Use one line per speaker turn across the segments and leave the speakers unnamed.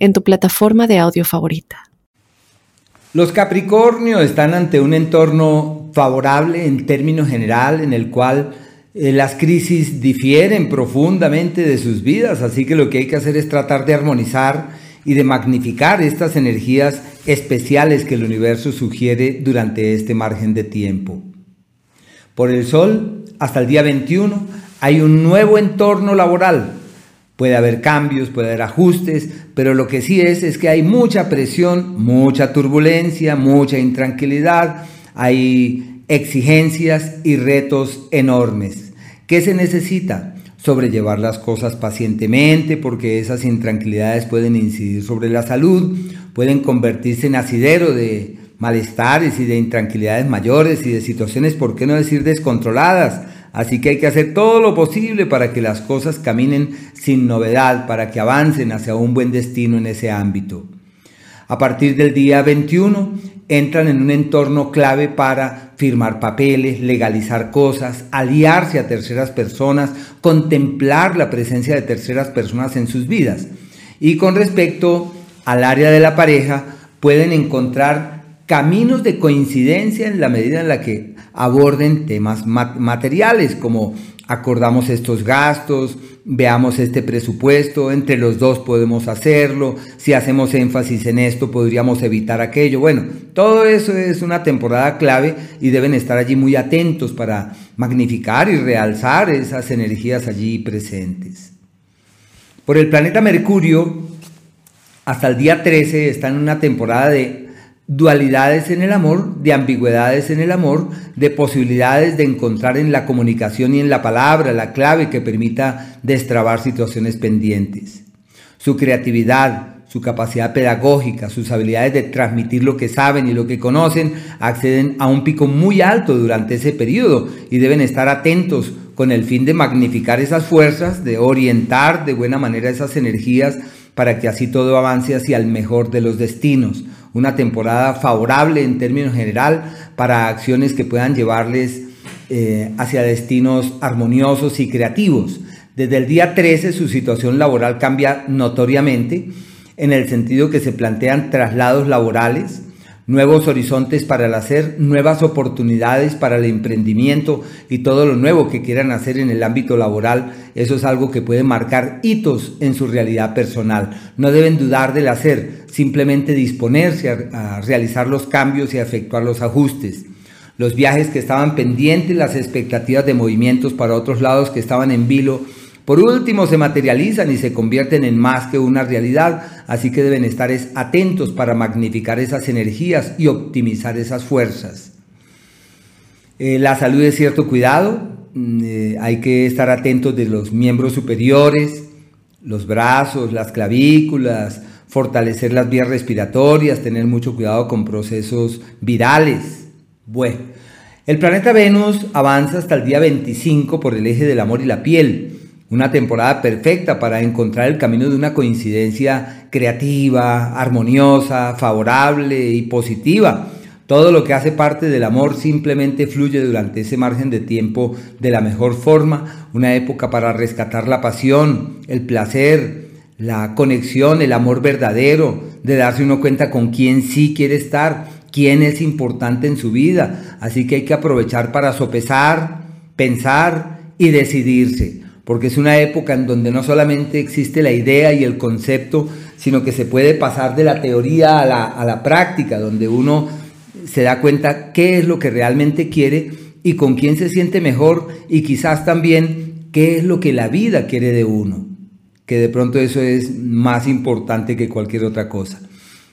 en tu plataforma de audio favorita.
Los Capricornio están ante un entorno favorable en términos general en el cual eh, las crisis difieren profundamente de sus vidas, así que lo que hay que hacer es tratar de armonizar y de magnificar estas energías especiales que el universo sugiere durante este margen de tiempo. Por el Sol, hasta el día 21, hay un nuevo entorno laboral Puede haber cambios, puede haber ajustes, pero lo que sí es es que hay mucha presión, mucha turbulencia, mucha intranquilidad, hay exigencias y retos enormes. ¿Qué se necesita? Sobrellevar las cosas pacientemente porque esas intranquilidades pueden incidir sobre la salud, pueden convertirse en asidero de malestares y de intranquilidades mayores y de situaciones, ¿por qué no decir descontroladas? Así que hay que hacer todo lo posible para que las cosas caminen sin novedad, para que avancen hacia un buen destino en ese ámbito. A partir del día 21 entran en un entorno clave para firmar papeles, legalizar cosas, aliarse a terceras personas, contemplar la presencia de terceras personas en sus vidas. Y con respecto al área de la pareja, pueden encontrar caminos de coincidencia en la medida en la que aborden temas materiales como acordamos estos gastos, veamos este presupuesto, entre los dos podemos hacerlo, si hacemos énfasis en esto podríamos evitar aquello. Bueno, todo eso es una temporada clave y deben estar allí muy atentos para magnificar y realzar esas energías allí presentes. Por el planeta Mercurio, hasta el día 13 está en una temporada de dualidades en el amor, de ambigüedades en el amor, de posibilidades de encontrar en la comunicación y en la palabra la clave que permita destrabar situaciones pendientes. Su creatividad, su capacidad pedagógica, sus habilidades de transmitir lo que saben y lo que conocen acceden a un pico muy alto durante ese periodo y deben estar atentos con el fin de magnificar esas fuerzas, de orientar de buena manera esas energías para que así todo avance hacia el mejor de los destinos una temporada favorable en términos general para acciones que puedan llevarles eh, hacia destinos armoniosos y creativos. Desde el día 13 su situación laboral cambia notoriamente en el sentido que se plantean traslados laborales, nuevos horizontes para el hacer, nuevas oportunidades para el emprendimiento y todo lo nuevo que quieran hacer en el ámbito laboral, eso es algo que puede marcar hitos en su realidad personal. No deben dudar del hacer, simplemente disponerse a, a realizar los cambios y a efectuar los ajustes. Los viajes que estaban pendientes, las expectativas de movimientos para otros lados que estaban en vilo, por último, se materializan y se convierten en más que una realidad, así que deben estar atentos para magnificar esas energías y optimizar esas fuerzas. Eh, la salud es cierto cuidado, mm, eh, hay que estar atentos de los miembros superiores, los brazos, las clavículas, fortalecer las vías respiratorias, tener mucho cuidado con procesos virales. Bueno, el planeta Venus avanza hasta el día 25 por el eje del amor y la piel. Una temporada perfecta para encontrar el camino de una coincidencia creativa, armoniosa, favorable y positiva. Todo lo que hace parte del amor simplemente fluye durante ese margen de tiempo de la mejor forma. Una época para rescatar la pasión, el placer, la conexión, el amor verdadero, de darse uno cuenta con quién sí quiere estar, quién es importante en su vida. Así que hay que aprovechar para sopesar, pensar y decidirse porque es una época en donde no solamente existe la idea y el concepto, sino que se puede pasar de la teoría a la, a la práctica, donde uno se da cuenta qué es lo que realmente quiere y con quién se siente mejor y quizás también qué es lo que la vida quiere de uno, que de pronto eso es más importante que cualquier otra cosa.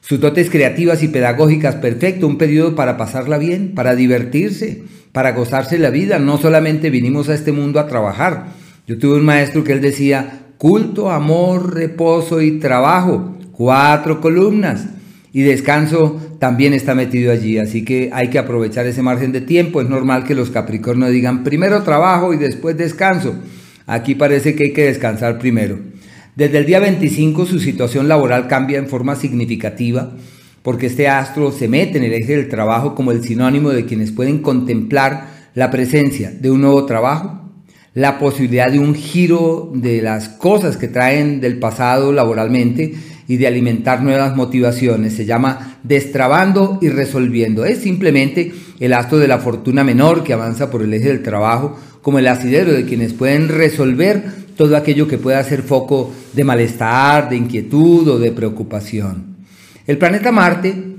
Sus dotes creativas y pedagógicas, perfecto, un periodo para pasarla bien, para divertirse, para gozarse la vida. No solamente vinimos a este mundo a trabajar, yo tuve un maestro que él decía, culto, amor, reposo y trabajo, cuatro columnas. Y descanso también está metido allí, así que hay que aprovechar ese margen de tiempo. Es normal que los Capricornios digan primero trabajo y después descanso. Aquí parece que hay que descansar primero. Desde el día 25 su situación laboral cambia en forma significativa porque este astro se mete en el eje del trabajo como el sinónimo de quienes pueden contemplar la presencia de un nuevo trabajo, la posibilidad de un giro de las cosas que traen del pasado laboralmente y de alimentar nuevas motivaciones. Se llama destrabando y resolviendo. Es simplemente el astro de la fortuna menor que avanza por el eje del trabajo, como el asidero de quienes pueden resolver todo aquello que pueda ser foco de malestar, de inquietud o de preocupación. El planeta Marte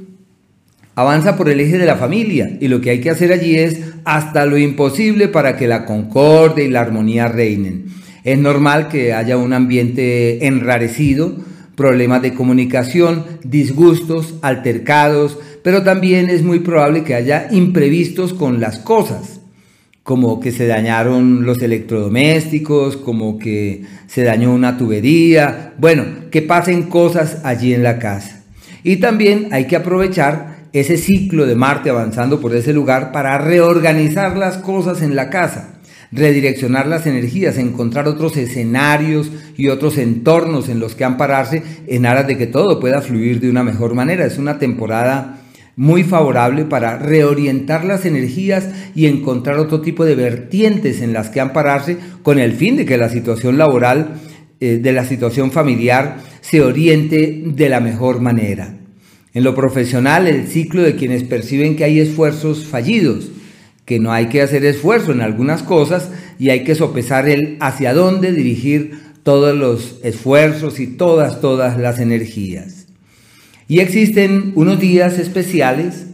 avanza por el eje de la familia y lo que hay que hacer allí es hasta lo imposible para que la concordia y la armonía reinen. Es normal que haya un ambiente enrarecido, problemas de comunicación, disgustos, altercados, pero también es muy probable que haya imprevistos con las cosas, como que se dañaron los electrodomésticos, como que se dañó una tubería, bueno, que pasen cosas allí en la casa. Y también hay que aprovechar ese ciclo de Marte avanzando por ese lugar para reorganizar las cosas en la casa redireccionar las energías, encontrar otros escenarios y otros entornos en los que ampararse en aras de que todo pueda fluir de una mejor manera. Es una temporada muy favorable para reorientar las energías y encontrar otro tipo de vertientes en las que ampararse con el fin de que la situación laboral, eh, de la situación familiar, se oriente de la mejor manera. En lo profesional, el ciclo de quienes perciben que hay esfuerzos fallidos, que no hay que hacer esfuerzo en algunas cosas y hay que sopesar el hacia dónde dirigir todos los esfuerzos y todas, todas las energías. Y existen unos días especiales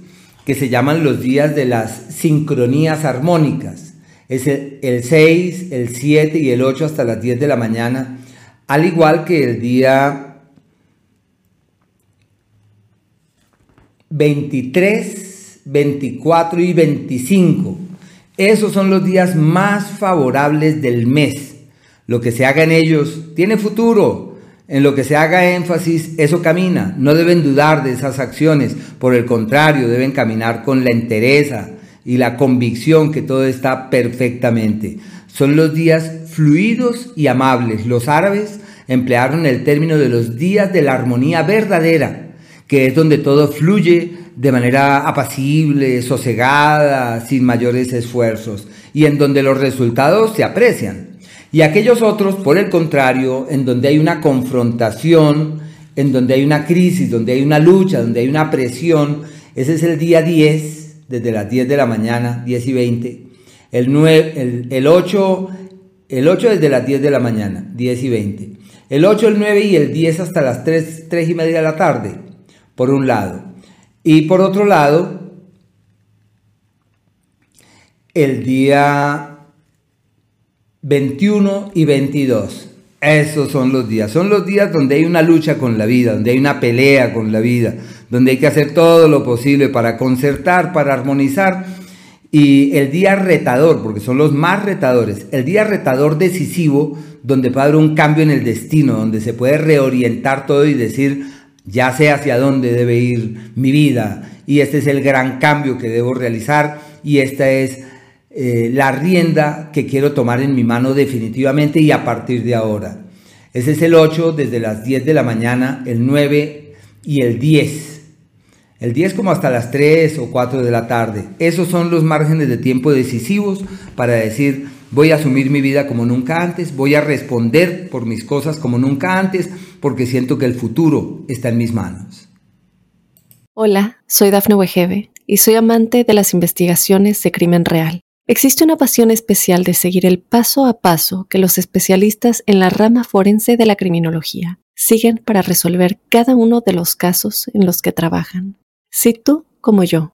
que se llaman los días de las sincronías armónicas. Es el, 6, el 7 y el 8 hasta las 10 de la mañana, al igual que el día 23 24 y 25. Esos son los días más favorables del mes. Lo que se haga en ellos tiene futuro. En lo que se haga énfasis, eso camina. No deben dudar de esas acciones. Por el contrario, deben caminar con la entereza y la convicción que todo está perfectamente. Son los días fluidos y amables. Los árabes emplearon el término de los días de la armonía verdadera, que es donde todo fluye de manera apacible, sosegada, sin mayores esfuerzos, y en donde los resultados se aprecian. Y aquellos otros, por el contrario, en donde hay una confrontación, en donde hay una crisis, donde hay una lucha, donde hay una presión, ese es el día 10, desde las 10 de la mañana, 10 y 20, el, 9, el, 8, el 8 desde las 10 de la mañana, 10 y 20, el 8, el 9 y el 10 hasta las 3, 3 y media de la tarde, por un lado. Y por otro lado, el día 21 y 22. Esos son los días. Son los días donde hay una lucha con la vida, donde hay una pelea con la vida, donde hay que hacer todo lo posible para concertar, para armonizar. Y el día retador, porque son los más retadores, el día retador decisivo, donde puede haber un cambio en el destino, donde se puede reorientar todo y decir, ya sé hacia dónde debe ir mi vida y este es el gran cambio que debo realizar y esta es eh, la rienda que quiero tomar en mi mano definitivamente y a partir de ahora. Ese es el 8 desde las 10 de la mañana, el 9 y el 10. El 10 como hasta las 3 o 4 de la tarde. Esos son los márgenes de tiempo decisivos para decir, voy a asumir mi vida como nunca antes, voy a responder por mis cosas como nunca antes, porque siento que el futuro está en mis manos.
Hola, soy Dafne Wegebe y soy amante de las investigaciones de crimen real. Existe una pasión especial de seguir el paso a paso que los especialistas en la rama forense de la criminología siguen para resolver cada uno de los casos en los que trabajan. Si tú, como yo,